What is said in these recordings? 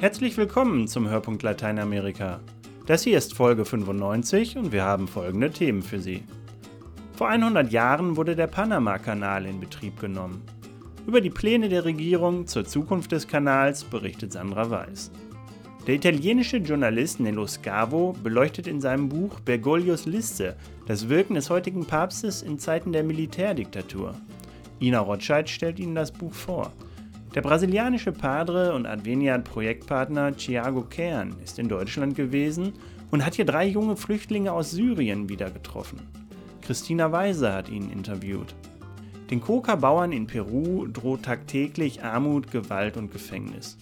Herzlich willkommen zum Hörpunkt Lateinamerika. Das hier ist Folge 95 und wir haben folgende Themen für Sie. Vor 100 Jahren wurde der Panama-Kanal in Betrieb genommen. Über die Pläne der Regierung zur Zukunft des Kanals berichtet Sandra Weiß. Der italienische Journalist Nello Scavo beleuchtet in seinem Buch Bergoglios Liste das Wirken des heutigen Papstes in Zeiten der Militärdiktatur. Ina Rotscheid stellt Ihnen das Buch vor. Der brasilianische Padre und Adveniat-Projektpartner Thiago Kern ist in Deutschland gewesen und hat hier drei junge Flüchtlinge aus Syrien wieder getroffen. Christina Weise hat ihn interviewt. Den Coca-Bauern in Peru droht tagtäglich Armut, Gewalt und Gefängnis.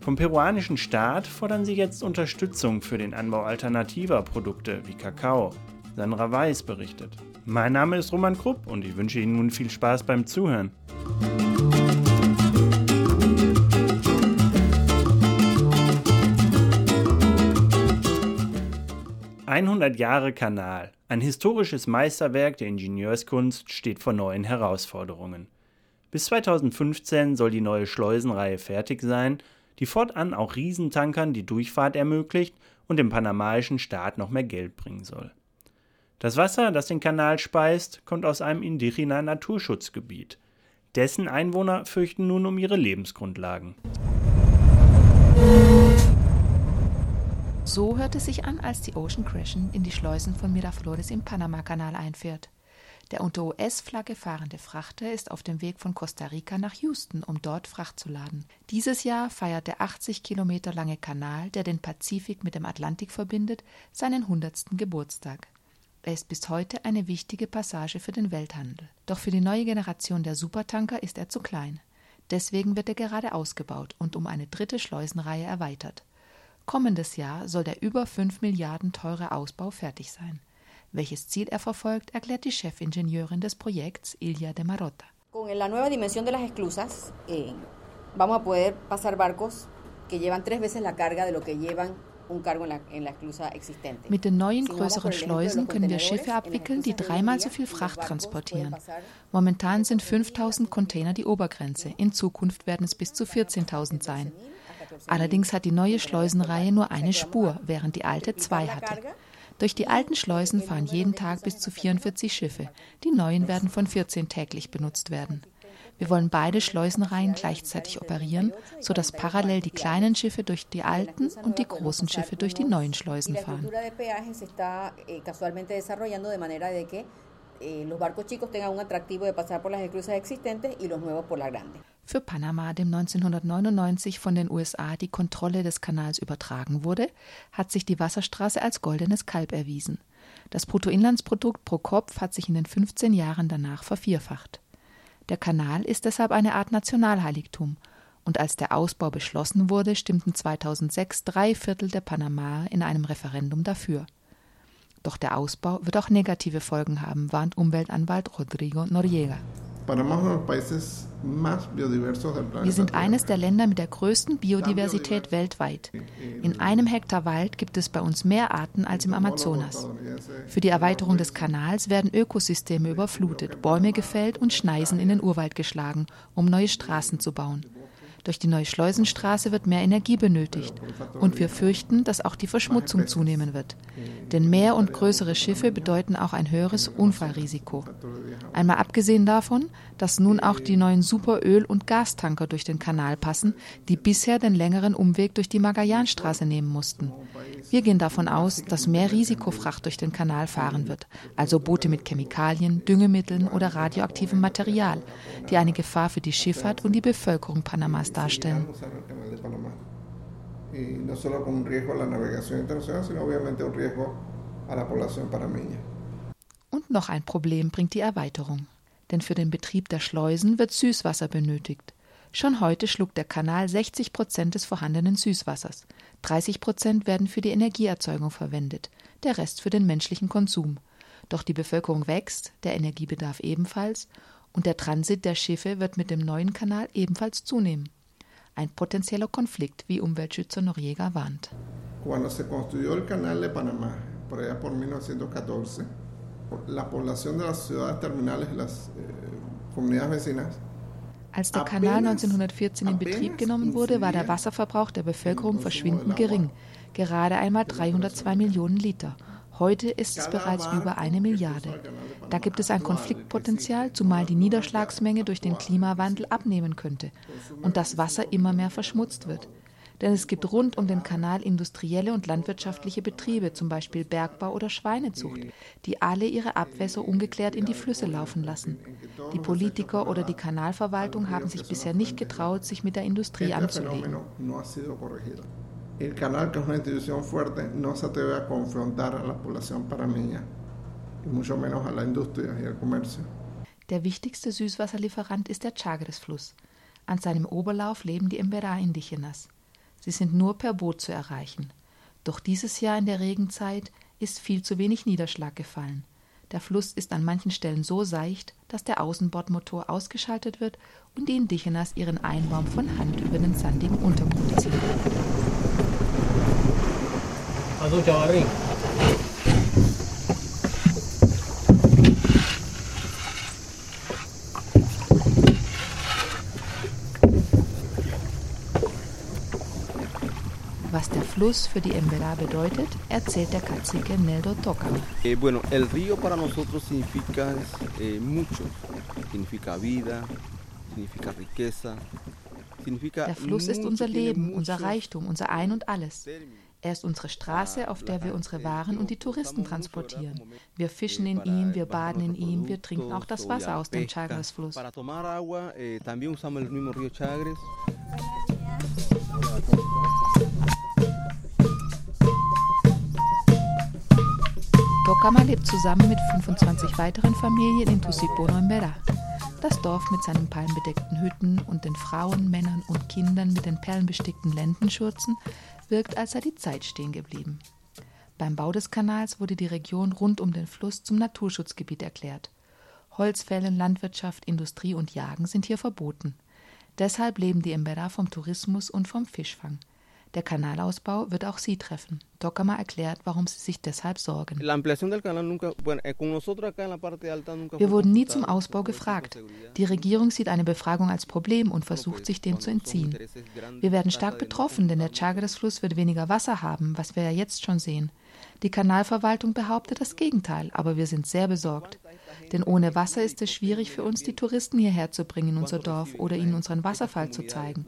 Vom peruanischen Staat fordern sie jetzt Unterstützung für den Anbau alternativer Produkte wie Kakao. Sandra Weiß berichtet. Mein Name ist Roman Krupp und ich wünsche Ihnen nun viel Spaß beim Zuhören. »100 Jahre Kanal. Ein historisches Meisterwerk der Ingenieurskunst steht vor neuen Herausforderungen. Bis 2015 soll die neue Schleusenreihe fertig sein die fortan auch Riesentankern die Durchfahrt ermöglicht und dem panamaischen Staat noch mehr Geld bringen soll. Das Wasser, das den Kanal speist, kommt aus einem indigena Naturschutzgebiet. Dessen Einwohner fürchten nun um ihre Lebensgrundlagen. So hört es sich an, als die Ocean Crescent in die Schleusen von Miraflores im Panamakanal einfährt. Der unter US-Flagge fahrende Frachter ist auf dem Weg von Costa Rica nach Houston, um dort Fracht zu laden. Dieses Jahr feiert der 80 Kilometer lange Kanal, der den Pazifik mit dem Atlantik verbindet, seinen 100. Geburtstag. Er ist bis heute eine wichtige Passage für den Welthandel. Doch für die neue Generation der Supertanker ist er zu klein. Deswegen wird er gerade ausgebaut und um eine dritte Schleusenreihe erweitert. Kommendes Jahr soll der über 5 Milliarden teure Ausbau fertig sein. Welches Ziel er verfolgt, erklärt die Chefingenieurin des Projekts, Ilya de Marota. Con la nueva dimensión de las esclusas, eh, vamos a poder pasar barcos que llevan tres veces la carga de lo que llevan mit den neuen größeren Schleusen können wir Schiffe abwickeln, die dreimal so viel Fracht transportieren. Momentan sind 5000 Container die Obergrenze. In Zukunft werden es bis zu 14.000 sein. Allerdings hat die neue Schleusenreihe nur eine Spur, während die alte zwei hatte. Durch die alten Schleusen fahren jeden Tag bis zu 44 Schiffe. Die neuen werden von 14 täglich benutzt werden. Wir wollen beide Schleusenreihen gleichzeitig operieren, sodass parallel die kleinen Schiffe durch die alten und die großen Schiffe durch die neuen Schleusen fahren. Für Panama, dem 1999 von den USA die Kontrolle des Kanals übertragen wurde, hat sich die Wasserstraße als goldenes Kalb erwiesen. Das Bruttoinlandsprodukt pro Kopf hat sich in den 15 Jahren danach vervierfacht. Der Kanal ist deshalb eine Art Nationalheiligtum. Und als der Ausbau beschlossen wurde, stimmten 2006 drei Viertel der Panamaer in einem Referendum dafür. Doch der Ausbau wird auch negative Folgen haben, warnt Umweltanwalt Rodrigo Noriega. Wir sind eines der Länder mit der größten Biodiversität weltweit. In einem Hektar Wald gibt es bei uns mehr Arten als im Amazonas. Für die Erweiterung des Kanals werden Ökosysteme überflutet, Bäume gefällt und Schneisen in den Urwald geschlagen, um neue Straßen zu bauen. Durch die neue Schleusenstraße wird mehr Energie benötigt. Und wir fürchten, dass auch die Verschmutzung zunehmen wird. Denn mehr und größere Schiffe bedeuten auch ein höheres Unfallrisiko. Einmal abgesehen davon, dass nun auch die neuen Superöl- und Gastanker durch den Kanal passen, die bisher den längeren Umweg durch die Magellanstraße nehmen mussten. Wir gehen davon aus, dass mehr Risikofracht durch den Kanal fahren wird, also Boote mit Chemikalien, Düngemitteln oder radioaktivem Material, die eine Gefahr für die Schifffahrt und die Bevölkerung Panamas darstellen. Und noch ein Problem bringt die Erweiterung. Denn für den Betrieb der Schleusen wird Süßwasser benötigt. Schon heute schluckt der Kanal 60 Prozent des vorhandenen Süßwassers. 30 Prozent werden für die Energieerzeugung verwendet, der Rest für den menschlichen Konsum. Doch die Bevölkerung wächst, der Energiebedarf ebenfalls, und der Transit der Schiffe wird mit dem neuen Kanal ebenfalls zunehmen. Ein potenzieller Konflikt, wie Umweltschützer Noriega warnt. Cuando se construyó el canal de Panamá, por allá por 1914, la población de las ciudades terminales las eh, comunidades vecinas Als der Kanal 1914 in Betrieb genommen wurde, war der Wasserverbrauch der Bevölkerung verschwindend gering, gerade einmal 302 Millionen Liter. Heute ist es bereits über eine Milliarde. Da gibt es ein Konfliktpotenzial, zumal die Niederschlagsmenge durch den Klimawandel abnehmen könnte und das Wasser immer mehr verschmutzt wird. Denn es gibt rund um den Kanal industrielle und landwirtschaftliche Betriebe, zum Beispiel Bergbau oder Schweinezucht, die alle ihre Abwässer ungeklärt in die Flüsse laufen lassen. Die Politiker oder die Kanalverwaltung haben sich bisher nicht getraut, sich mit der Industrie anzulegen. El canal, que es una institución fuerte, no se atreve a confrontar a la población panameña, y mucho menos a la industria y al comercio. Der wichtigste Süßwasserlieferant ist der Chagres-Fluss. An seinem Oberlauf leben die Emberá-Indigenas. Sie sind nur per Boot zu erreichen. Doch dieses Jahr in der Regenzeit ist viel zu wenig Niederschlag gefallen. Der Fluss ist an manchen Stellen so seicht, dass der Außenbordmotor ausgeschaltet wird und die Indigenas ihren Einbaum von Hand über den sandigen Untergrund ziehen. Also, Was der Fluss für die Emberá bedeutet, erzählt der Cacique Neldo Tocama. Eh, bueno, el río para nosotros significa eh, mucho. Significa vida, significa riqueza. Significa der Fluss ist unser Leben, unser Reichtum, unser Ein und alles. Er ist unsere Straße, auf der wir unsere Waren und die Touristen transportieren. Wir fischen in ihm, wir baden in ihm, wir trinken auch das Wasser aus dem Chagres-Fluss. Tokama lebt zusammen mit 25 weiteren Familien in Tusipono im Bera. Das Dorf mit seinen palmbedeckten Hütten und den Frauen, Männern und Kindern mit den perlenbestickten Lendenschurzen wirkt, als sei die Zeit stehen geblieben. Beim Bau des Kanals wurde die Region rund um den Fluss zum Naturschutzgebiet erklärt. Holzfällen, Landwirtschaft, Industrie und Jagen sind hier verboten. Deshalb leben die Embera vom Tourismus und vom Fischfang. Der Kanalausbau wird auch sie treffen. Tokama erklärt, warum sie sich deshalb sorgen. Eh, Wir wurden nie zum Ausbau gefragt. Die Regierung sieht eine Befragung als Problem und versucht, sich dem zu entziehen. Wir werden stark betroffen, denn der Chagres-Fluss wird weniger Wasser haben, was wir ja jetzt schon sehen. Die Kanalverwaltung behauptet das Gegenteil, aber wir sind sehr besorgt. Denn ohne Wasser ist es schwierig für uns, die Touristen hierher zu bringen in unser Dorf oder ihnen unseren Wasserfall zu zeigen.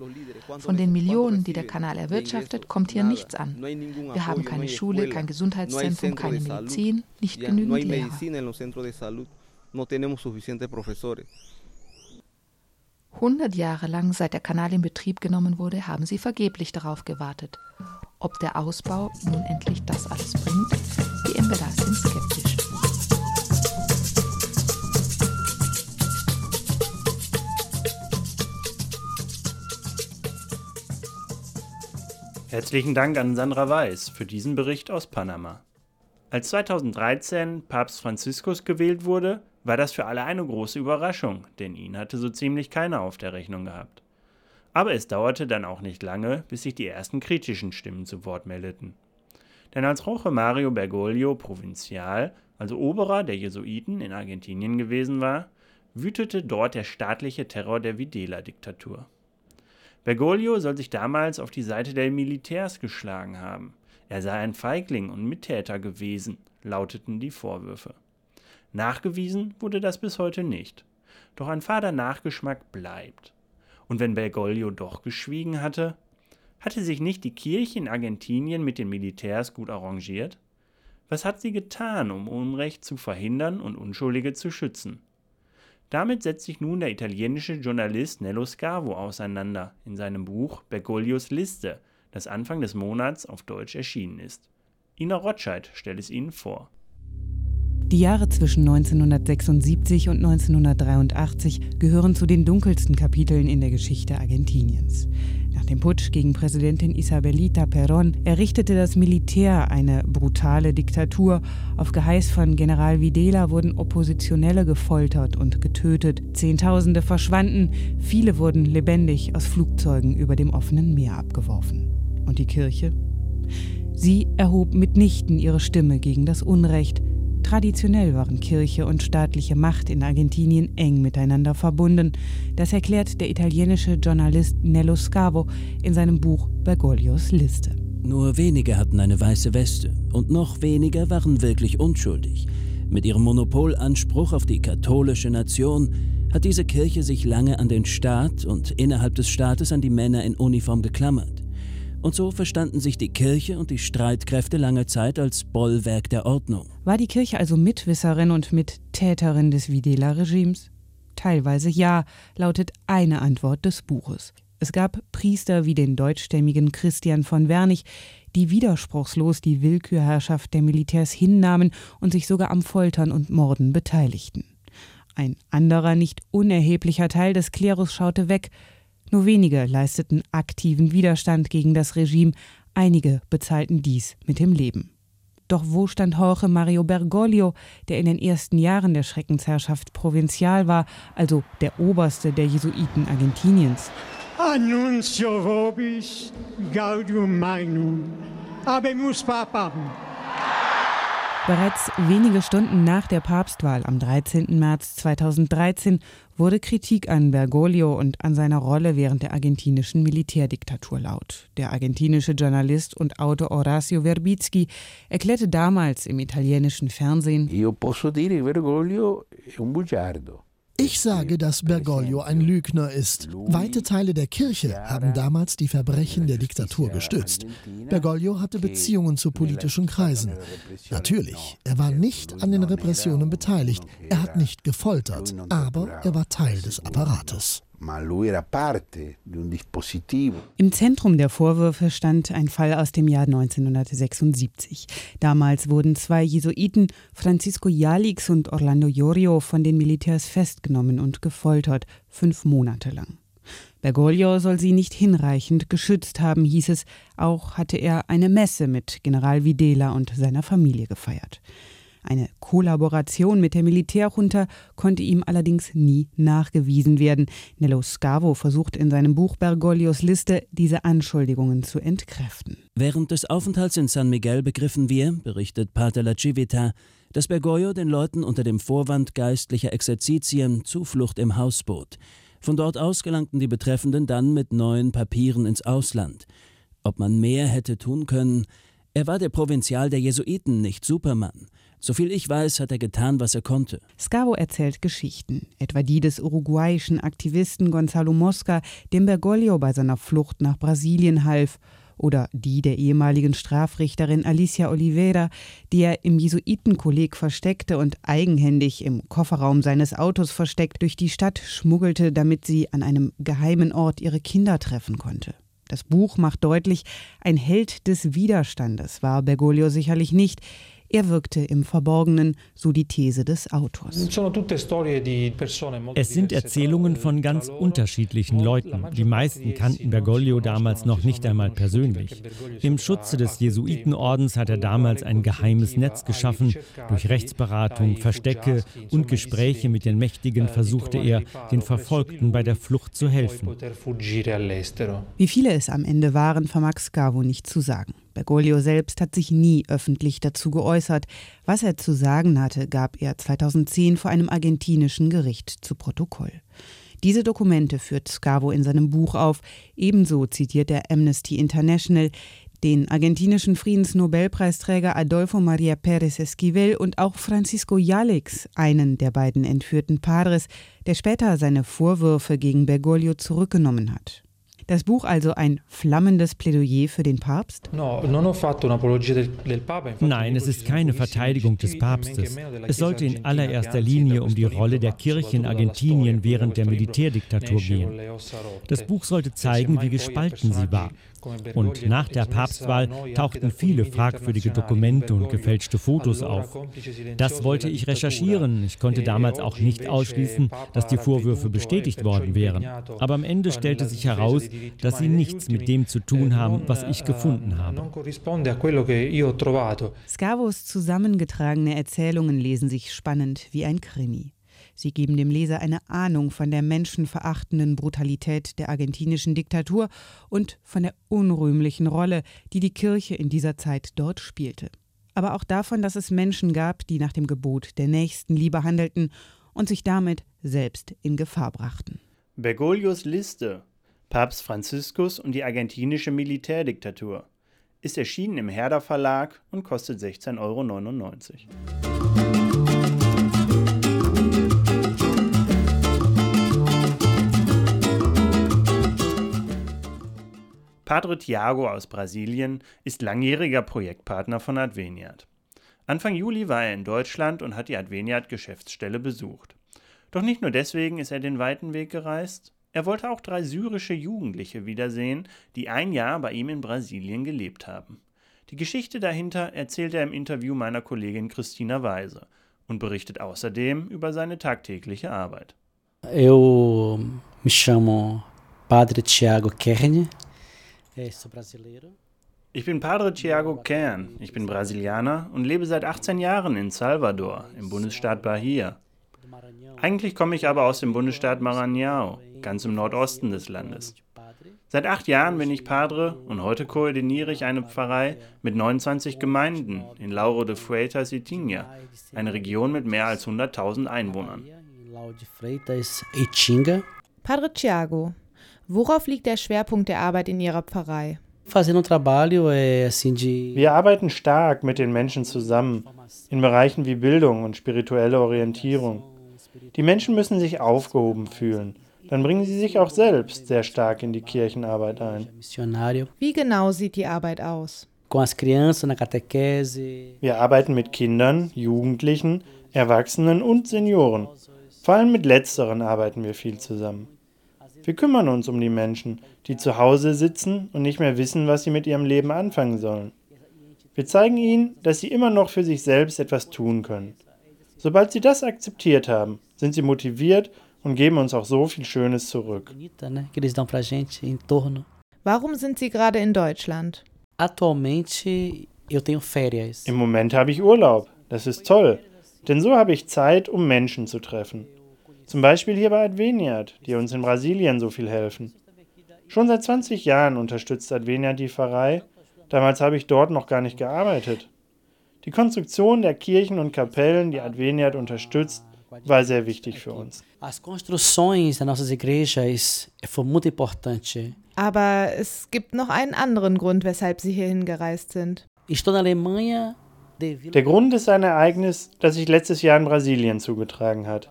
Von den Millionen, die der Kanal erwirtschaftet, kommt hier nichts an. Wir haben keine Schule, kein Gesundheitszentrum, keine Medizin, nicht genügend Lehrer. 100 Jahre lang, seit der Kanal in Betrieb genommen wurde, haben sie vergeblich darauf gewartet. Ob der Ausbau nun endlich das alles bringt, die Embedas sind skeptisch. Herzlichen Dank an Sandra Weiß für diesen Bericht aus Panama. Als 2013 Papst Franziskus gewählt wurde, war das für alle eine große Überraschung, denn ihn hatte so ziemlich keiner auf der Rechnung gehabt. Aber es dauerte dann auch nicht lange, bis sich die ersten kritischen Stimmen zu Wort meldeten. Denn als Roche Mario Bergoglio Provinzial, also Oberer der Jesuiten in Argentinien gewesen war, wütete dort der staatliche Terror der Videla-Diktatur. Bergoglio soll sich damals auf die Seite der Militärs geschlagen haben. Er sei ein Feigling und Mittäter gewesen, lauteten die Vorwürfe. Nachgewiesen wurde das bis heute nicht. Doch ein fader Nachgeschmack bleibt. Und wenn Bergoglio doch geschwiegen hatte, hatte sich nicht die Kirche in Argentinien mit den Militärs gut arrangiert? Was hat sie getan, um Unrecht zu verhindern und Unschuldige zu schützen? Damit setzt sich nun der italienische Journalist Nello Scavo auseinander in seinem Buch Bergoglios Liste, das Anfang des Monats auf Deutsch erschienen ist. Ina Rotscheid stellt es Ihnen vor. Die Jahre zwischen 1976 und 1983 gehören zu den dunkelsten Kapiteln in der Geschichte Argentiniens. Nach dem Putsch gegen Präsidentin Isabelita Perón errichtete das Militär eine brutale Diktatur. Auf Geheiß von General Videla wurden Oppositionelle gefoltert und getötet. Zehntausende verschwanden, viele wurden lebendig aus Flugzeugen über dem offenen Meer abgeworfen. Und die Kirche? Sie erhob mitnichten ihre Stimme gegen das Unrecht, Traditionell waren Kirche und staatliche Macht in Argentinien eng miteinander verbunden. Das erklärt der italienische Journalist Nello Scavo in seinem Buch Bergoglios Liste. Nur wenige hatten eine weiße Weste und noch weniger waren wirklich unschuldig. Mit ihrem Monopolanspruch auf die katholische Nation hat diese Kirche sich lange an den Staat und innerhalb des Staates an die Männer in Uniform geklammert. Und so verstanden sich die Kirche und die Streitkräfte lange Zeit als Bollwerk der Ordnung. War die Kirche also Mitwisserin und Mittäterin des Videla-Regimes? Teilweise ja, lautet eine Antwort des Buches. Es gab Priester wie den deutschstämmigen Christian von Wernich, die widerspruchslos die Willkürherrschaft der Militärs hinnahmen und sich sogar am Foltern und Morden beteiligten. Ein anderer, nicht unerheblicher Teil des Klerus schaute weg, nur wenige leisteten aktiven Widerstand gegen das Regime, einige bezahlten dies mit dem Leben. Doch wo stand Jorge Mario Bergoglio, der in den ersten Jahren der Schreckensherrschaft Provinzial war, also der oberste der Jesuiten Argentiniens? Annuncio vobis gaudium magnum. Habemus papam. Bereits wenige Stunden nach der Papstwahl am 13. März 2013 wurde Kritik an Bergoglio und an seiner Rolle während der argentinischen Militärdiktatur laut. Der argentinische Journalist und Autor Horacio Verbitsky erklärte damals im italienischen Fernsehen: Io posso dire Bergoglio è un bugiardo. Ich sage, dass Bergoglio ein Lügner ist. Weite Teile der Kirche haben damals die Verbrechen der Diktatur gestützt. Bergoglio hatte Beziehungen zu politischen Kreisen. Natürlich, er war nicht an den Repressionen beteiligt, er hat nicht gefoltert, aber er war Teil des Apparates Im Zentrum der Vorwürfe stand ein Fall aus dem Jahr 1976. Damals wurden zwei Jesuiten, Francisco Jalix und Orlando Jorio, von den Militärs festgenommen und gefoltert, fünf Monate lang. Bergoglio soll sie nicht hinreichend geschützt haben, hieß es. Auch hatte er eine Messe mit General Videla und seiner Familie gefeiert. Eine Kollaboration mit der Militärjunta konnte ihm allerdings nie nachgewiesen werden. Nello Scavo versucht in seinem Buch Bergoglios Liste, diese Anschuldigungen zu entkräften. Während des Aufenthalts in San Miguel begriffen wir, berichtet Pater La Civita, dass Bergoglio den Leuten unter dem Vorwand geistlicher Exerzitien Zuflucht im Haus bot. Von dort aus gelangten die Betreffenden dann mit neuen Papieren ins Ausland. Ob man mehr hätte tun können, er war der Provinzial der Jesuiten, nicht Supermann. Soviel ich weiß, hat er getan, was er konnte. Scavo erzählt Geschichten, etwa die des uruguayischen Aktivisten Gonzalo Mosca, dem Bergoglio bei seiner Flucht nach Brasilien half, oder die der ehemaligen Strafrichterin Alicia Oliveira, die er im Jesuitenkolleg versteckte und eigenhändig im Kofferraum seines Autos versteckt durch die Stadt schmuggelte, damit sie an einem geheimen Ort ihre Kinder treffen konnte. Das Buch macht deutlich, ein Held des Widerstandes war Bergoglio sicherlich nicht. Er wirkte im Verborgenen, so die These des Autors. Es sind Erzählungen von ganz unterschiedlichen Leuten. Die meisten kannten Bergoglio damals noch nicht einmal persönlich. Im Schutze des Jesuitenordens hat er damals ein geheimes Netz geschaffen. Durch Rechtsberatung, Verstecke und Gespräche mit den Mächtigen versuchte er, den Verfolgten bei der Flucht zu helfen. Wie viele es am Ende waren, vermag Scavo nicht zu sagen. Bergoglio selbst hat sich nie öffentlich dazu geäußert. Was er zu sagen hatte, gab er 2010 vor einem argentinischen Gericht zu Protokoll. Diese Dokumente führt Scavo in seinem Buch auf. Ebenso zitiert er Amnesty International, den argentinischen Friedensnobelpreisträger Adolfo Maria Pérez Esquivel und auch Francisco Jalix, einen der beiden entführten Padres, der später seine Vorwürfe gegen Bergoglio zurückgenommen hat. Das Buch also ein flammendes Plädoyer für den Papst? Nein, es ist keine Verteidigung des Papstes. Es sollte in allererster Linie um die Rolle der Kirche in Argentinien während der Militärdiktatur gehen. Das Buch sollte zeigen, wie gespalten sie war. Und nach der Papstwahl tauchten viele fragwürdige Dokumente und gefälschte Fotos auf. Das wollte ich recherchieren. Ich konnte damals auch nicht ausschließen, dass die Vorwürfe bestätigt worden wären. Aber am Ende stellte sich heraus, dass sie nichts mit dem zu tun haben, was ich gefunden habe. Scavos zusammengetragene Erzählungen lesen sich spannend wie ein Krimi. Sie geben dem Leser eine Ahnung von der menschenverachtenden Brutalität der argentinischen Diktatur und von der unrühmlichen Rolle, die die Kirche in dieser Zeit dort spielte. aber auch davon, dass es Menschen gab, die nach dem Gebot der Nächstenliebe handelten und sich damit selbst in Gefahr brachten. Bergoglios Liste Papst Franziskus und die argentinische Militärdiktatur ist erschienen im Herder Verlag und kostet 16,99 Euro. Padre Tiago aus Brasilien ist langjähriger Projektpartner von Adveniat. Anfang Juli war er in Deutschland und hat die Adveniat-Geschäftsstelle besucht. Doch nicht nur deswegen ist er den weiten Weg gereist, er wollte auch drei syrische Jugendliche wiedersehen, die ein Jahr bei ihm in Brasilien gelebt haben. Die Geschichte dahinter erzählt er im Interview meiner Kollegin Christina Weise und berichtet außerdem über seine tagtägliche Arbeit. Eu me Padre Tiago Kern. Ich bin Padre Tiago Kern, ich bin Brasilianer und lebe seit 18 Jahren in Salvador, im Bundesstaat Bahia. Eigentlich komme ich aber aus dem Bundesstaat Maranhão, ganz im Nordosten des Landes. Seit acht Jahren bin ich Padre und heute koordiniere ich eine Pfarrei mit 29 Gemeinden in Lauro de Freitas y Tinha, eine Region mit mehr als 100.000 Einwohnern. Padre Tiago, Worauf liegt der Schwerpunkt der Arbeit in Ihrer Pfarrei? Wir arbeiten stark mit den Menschen zusammen in Bereichen wie Bildung und spirituelle Orientierung. Die Menschen müssen sich aufgehoben fühlen. Dann bringen sie sich auch selbst sehr stark in die Kirchenarbeit ein. Wie genau sieht die Arbeit aus? Wir arbeiten mit Kindern, Jugendlichen, Erwachsenen und Senioren. Vor allem mit letzteren arbeiten wir viel zusammen. Wir kümmern uns um die Menschen, die zu Hause sitzen und nicht mehr wissen, was sie mit ihrem Leben anfangen sollen. Wir zeigen ihnen, dass sie immer noch für sich selbst etwas tun können. Sobald sie das akzeptiert haben, sind sie motiviert und geben uns auch so viel Schönes zurück. Warum sind Sie gerade in Deutschland? Im Moment habe ich Urlaub. Das ist toll, denn so habe ich Zeit, um Menschen zu treffen. Zum Beispiel hier bei Adveniat, die uns in Brasilien so viel helfen. Schon seit 20 Jahren unterstützt Adveniat die Pfarrei. Damals habe ich dort noch gar nicht gearbeitet. Die Konstruktion der Kirchen und Kapellen, die Adveniat unterstützt, war sehr wichtig für uns. Aber es gibt noch einen anderen Grund, weshalb Sie hierhin gereist sind. Der Grund ist ein Ereignis, das sich letztes Jahr in Brasilien zugetragen hat.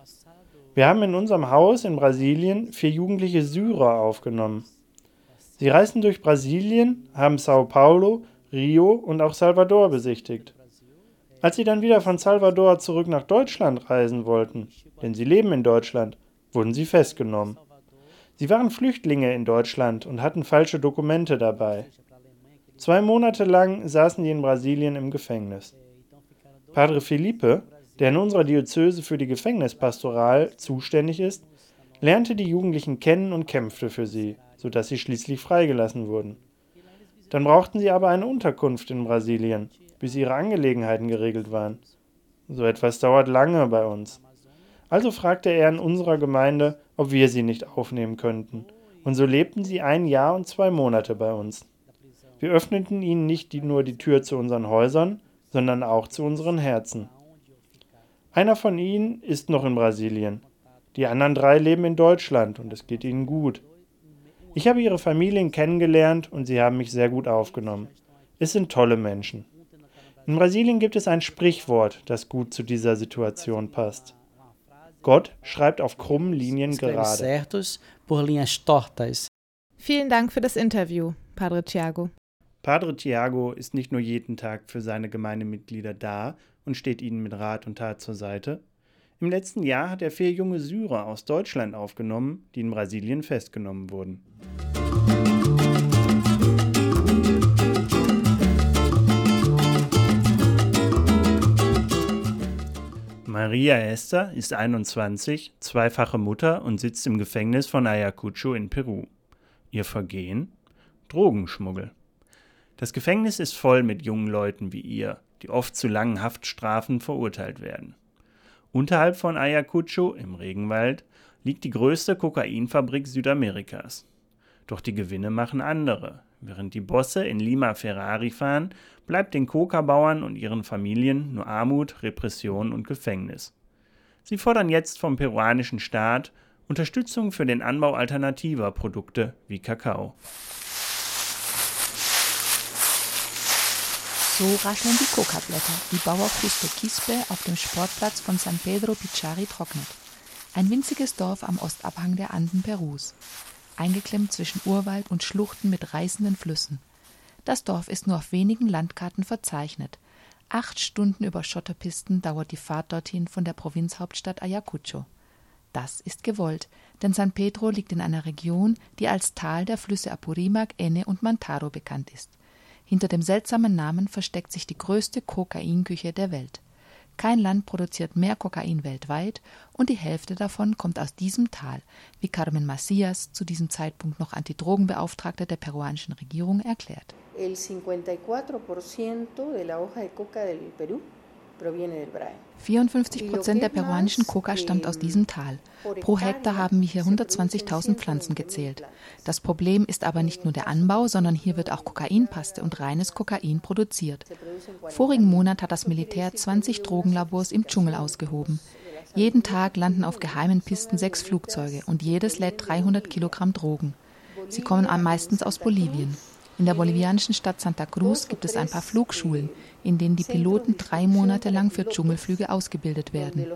Wir haben in unserem Haus in Brasilien vier jugendliche Syrer aufgenommen. Sie reisten durch Brasilien, haben Sao Paulo, Rio und auch Salvador besichtigt. Als sie dann wieder von Salvador zurück nach Deutschland reisen wollten, denn sie leben in Deutschland, wurden sie festgenommen. Sie waren Flüchtlinge in Deutschland und hatten falsche Dokumente dabei. Zwei Monate lang saßen sie in Brasilien im Gefängnis. Padre Felipe, der in unserer Diözese für die Gefängnispastoral zuständig ist, lernte die Jugendlichen kennen und kämpfte für sie, sodass sie schließlich freigelassen wurden. Dann brauchten sie aber eine Unterkunft in Brasilien, bis ihre Angelegenheiten geregelt waren. So etwas dauert lange bei uns. Also fragte er in unserer Gemeinde, ob wir sie nicht aufnehmen könnten. Und so lebten sie ein Jahr und zwei Monate bei uns. Wir öffneten ihnen nicht nur die Tür zu unseren Häusern, sondern auch zu unseren Herzen. Einer von ihnen ist noch in Brasilien. Die anderen drei leben in Deutschland und es geht ihnen gut. Ich habe ihre Familien kennengelernt und sie haben mich sehr gut aufgenommen. Es sind tolle Menschen. In Brasilien gibt es ein Sprichwort, das gut zu dieser Situation passt. Gott schreibt auf krummen Linien gerade. Vielen Dank für das Interview, Padre Tiago. Padre Tiago ist nicht nur jeden Tag für seine Gemeindemitglieder da und steht ihnen mit Rat und Tat zur Seite. Im letzten Jahr hat er vier junge Syrer aus Deutschland aufgenommen, die in Brasilien festgenommen wurden. Maria Esther ist 21, zweifache Mutter und sitzt im Gefängnis von Ayacucho in Peru. Ihr Vergehen? Drogenschmuggel. Das Gefängnis ist voll mit jungen Leuten wie ihr, die oft zu langen Haftstrafen verurteilt werden. Unterhalb von Ayacucho im Regenwald liegt die größte Kokainfabrik Südamerikas. Doch die Gewinne machen andere, Während die Bosse in Lima Ferrari fahren, bleibt den Coca-Bauern und ihren Familien nur Armut, Repression und Gefängnis. Sie fordern jetzt vom peruanischen Staat Unterstützung für den Anbau alternativer Produkte wie Kakao. So rascheln die Coca-Blätter, die Bauer Justo Quispe auf dem Sportplatz von San Pedro Pichari trocknet. Ein winziges Dorf am Ostabhang der Anden Perus, eingeklemmt zwischen Urwald und Schluchten mit reißenden Flüssen. Das Dorf ist nur auf wenigen Landkarten verzeichnet. Acht Stunden über Schotterpisten dauert die Fahrt dorthin von der Provinzhauptstadt Ayacucho. Das ist gewollt, denn San Pedro liegt in einer Region, die als Tal der Flüsse Apurimac, Enne und Mantaro bekannt ist. Hinter dem seltsamen Namen versteckt sich die größte Kokainküche der Welt. Kein Land produziert mehr Kokain weltweit und die Hälfte davon kommt aus diesem Tal, wie Carmen Macias, zu diesem Zeitpunkt noch Antidrogenbeauftragte der peruanischen Regierung, erklärt. El 54% de la hoja de coca del Perú 54 Prozent der peruanischen Coca stammt aus diesem Tal. Pro Hektar haben wir hier 120.000 Pflanzen gezählt. Das Problem ist aber nicht nur der Anbau, sondern hier wird auch Kokainpaste und reines Kokain produziert. Vorigen Monat hat das Militär 20 Drogenlabors im Dschungel ausgehoben. Jeden Tag landen auf geheimen Pisten sechs Flugzeuge und jedes lädt 300 Kilogramm Drogen. Sie kommen meistens aus Bolivien. In der bolivianischen Stadt Santa Cruz gibt es ein paar Flugschulen, in denen die Piloten drei Monate lang für Dschungelflüge ausgebildet werden.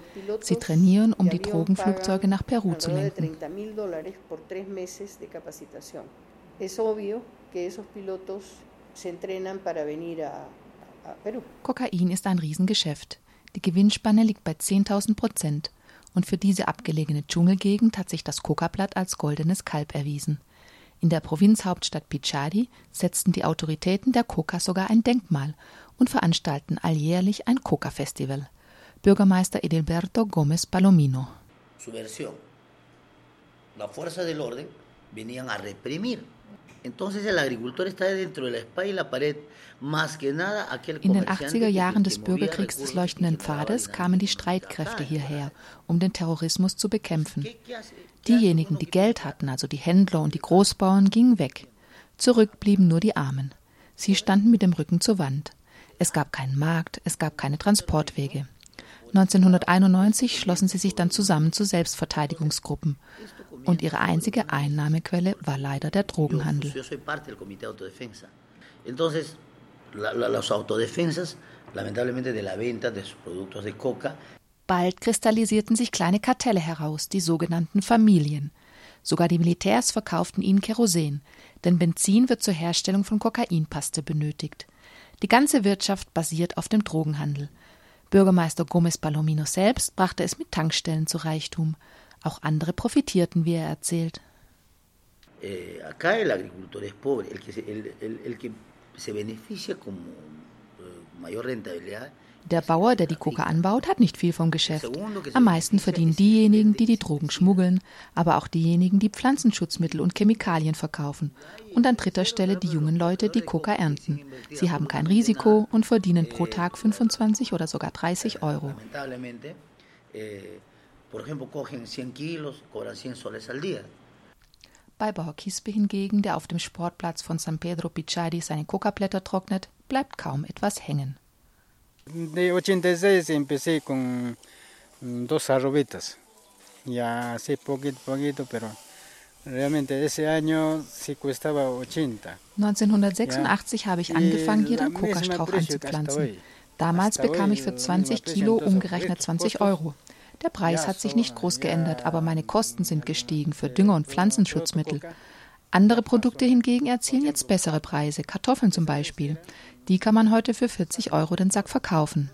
Sie trainieren, um die Drogenflugzeuge nach Peru zu lenken. Kokain ist ein Riesengeschäft. Die Gewinnspanne liegt bei 10.000 Prozent. Und für diese abgelegene Dschungelgegend hat sich das Kokablatt als goldenes Kalb erwiesen. In der Provinzhauptstadt Pichari setzten die Autoritäten der Coca sogar ein Denkmal und veranstalten alljährlich ein Coca-Festival. Bürgermeister Edilberto Gómez Palomino. Subversión. La fuerza del orden venían a reprimir in den 80er Jahren des Bürgerkriegs des leuchtenden Pfades kamen die Streitkräfte hierher, um den Terrorismus zu bekämpfen. Diejenigen, die Geld hatten, also die Händler und die Großbauern, gingen weg. Zurück blieben nur die Armen. Sie standen mit dem Rücken zur Wand. Es gab keinen Markt, es gab keine Transportwege. 1991 schlossen sie sich dann zusammen zu Selbstverteidigungsgruppen. Und ihre einzige Einnahmequelle war leider der Drogenhandel. Bald kristallisierten sich kleine Kartelle heraus, die sogenannten Familien. Sogar die Militärs verkauften ihnen Kerosin, denn Benzin wird zur Herstellung von Kokainpaste benötigt. Die ganze Wirtschaft basiert auf dem Drogenhandel. Bürgermeister Gomez Palomino selbst brachte es mit Tankstellen zu Reichtum. Auch andere profitierten, wie er erzählt. Eh, acá el agricultor es pobre, el que, el, el, el que se beneficia con eh, mayor rentabilidad der Bauer, der die Coca anbaut, hat nicht viel vom Geschäft. Am meisten verdienen diejenigen, die die Drogen schmuggeln, aber auch diejenigen, die Pflanzenschutzmittel und Chemikalien verkaufen. Und an dritter Stelle die jungen Leute, die Coca ernten. Sie haben kein Risiko und verdienen pro Tag 25 oder sogar 30 Euro. Bei Bauer Kispe hingegen, der auf dem Sportplatz von San Pedro Pichari seine Coca-Blätter trocknet, bleibt kaum etwas hängen. De 86 empecé con dos arrobitas. Ya hace poquito, poquito, pero realmente ese año sí costaba 80. 1986 habe ich angefangen, hier den Kokastrauch anzupflanzen. Damals bekam ich für 20 Kilo umgerechnet 20 Euro. Der Preis hat sich nicht groß geändert, aber meine Kosten sind gestiegen für Dünger und Pflanzenschutzmittel. Andere Produkte hingegen erzielen jetzt bessere Preise, Kartoffeln zum Beispiel. Die kann man heute für 40 Euro den Sack verkaufen.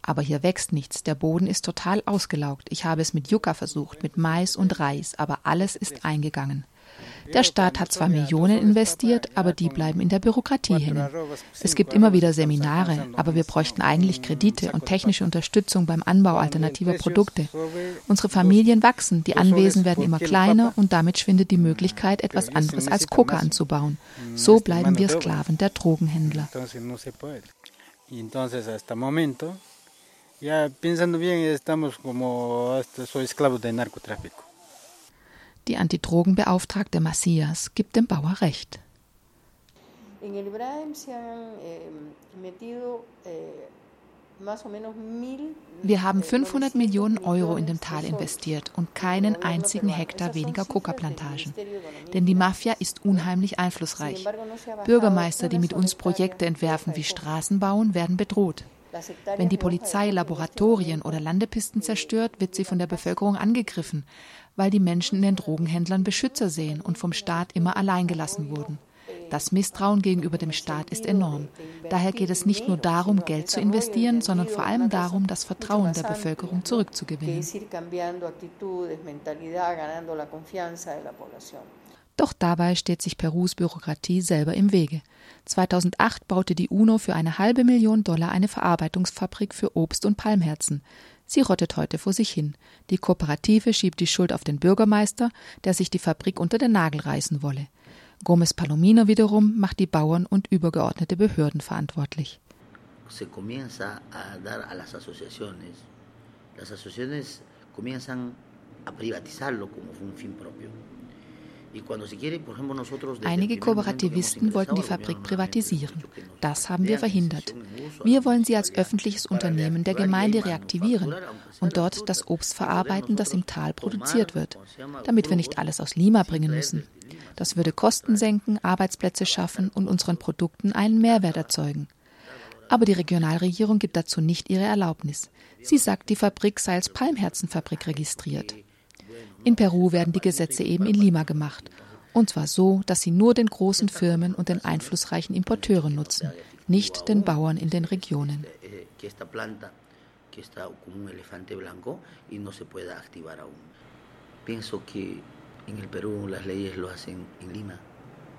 Aber hier wächst nichts, der Boden ist total ausgelaugt. Ich habe es mit Yucca versucht, mit Mais und Reis, aber alles ist eingegangen. Der Staat hat zwar Millionen investiert, aber die bleiben in der Bürokratie hängen. Es gibt immer wieder Seminare, aber wir bräuchten eigentlich Kredite und technische Unterstützung beim Anbau alternativer Produkte. Unsere Familien wachsen, die Anwesen werden immer kleiner und damit schwindet die Möglichkeit, etwas anderes als Coca anzubauen. So bleiben wir Sklaven der Drogenhändler. Ya pensando bien, estamos como soy esclavo del narcotráfico. Die Antidrogenbeauftragte Macias gibt dem Bauer recht. En el Ibrahim se han eh, metido eh, wir haben 500 Millionen Euro in dem Tal investiert und keinen einzigen Hektar weniger Coca-Plantagen. Denn die Mafia ist unheimlich einflussreich. Bürgermeister, die mit uns Projekte entwerfen wie Straßen bauen, werden bedroht. Wenn die Polizei Laboratorien oder Landepisten zerstört, wird sie von der Bevölkerung angegriffen, weil die Menschen in den Drogenhändlern Beschützer sehen und vom Staat immer allein gelassen wurden. Das Misstrauen gegenüber dem Staat ist enorm. Daher geht es nicht nur darum, Geld zu investieren, sondern vor allem darum, das Vertrauen der Bevölkerung zurückzugewinnen. Doch dabei steht sich Perus Bürokratie selber im Wege. 2008 baute die UNO für eine halbe Million Dollar eine Verarbeitungsfabrik für Obst und Palmherzen. Sie rottet heute vor sich hin. Die Kooperative schiebt die Schuld auf den Bürgermeister, der sich die Fabrik unter den Nagel reißen wolle. Gomez Palomino wiederum macht die Bauern und übergeordnete Behörden verantwortlich. Se comienza a dar a las asociaciones, las asociaciones comienzan a privatizarlo como un fin propio. Einige Kooperativisten wollten die Fabrik privatisieren. Das haben wir verhindert. Wir wollen sie als öffentliches Unternehmen der Gemeinde reaktivieren und dort das Obst verarbeiten, das im Tal produziert wird, damit wir nicht alles aus Lima bringen müssen. Das würde Kosten senken, Arbeitsplätze schaffen und unseren Produkten einen Mehrwert erzeugen. Aber die Regionalregierung gibt dazu nicht ihre Erlaubnis. Sie sagt, die Fabrik sei als Palmherzenfabrik registriert. In Peru werden die Gesetze eben in Lima gemacht. Und zwar so, dass sie nur den großen Firmen und den einflussreichen Importeuren nutzen, nicht den Bauern in den Regionen. En el Perú las leyes lo hacen en Lima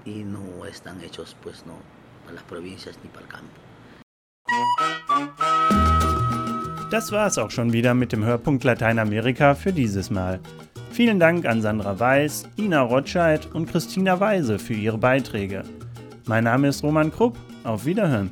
y no están hechos pues no para las provincias ni para el campo. Das war es auch schon wieder mit dem Hörpunkt Lateinamerika für dieses Mal. Vielen Dank an Sandra Weiß, Ina Rotscheid und Christina Weise für ihre Beiträge. Mein Name ist Roman Krupp. Auf Wiederhören.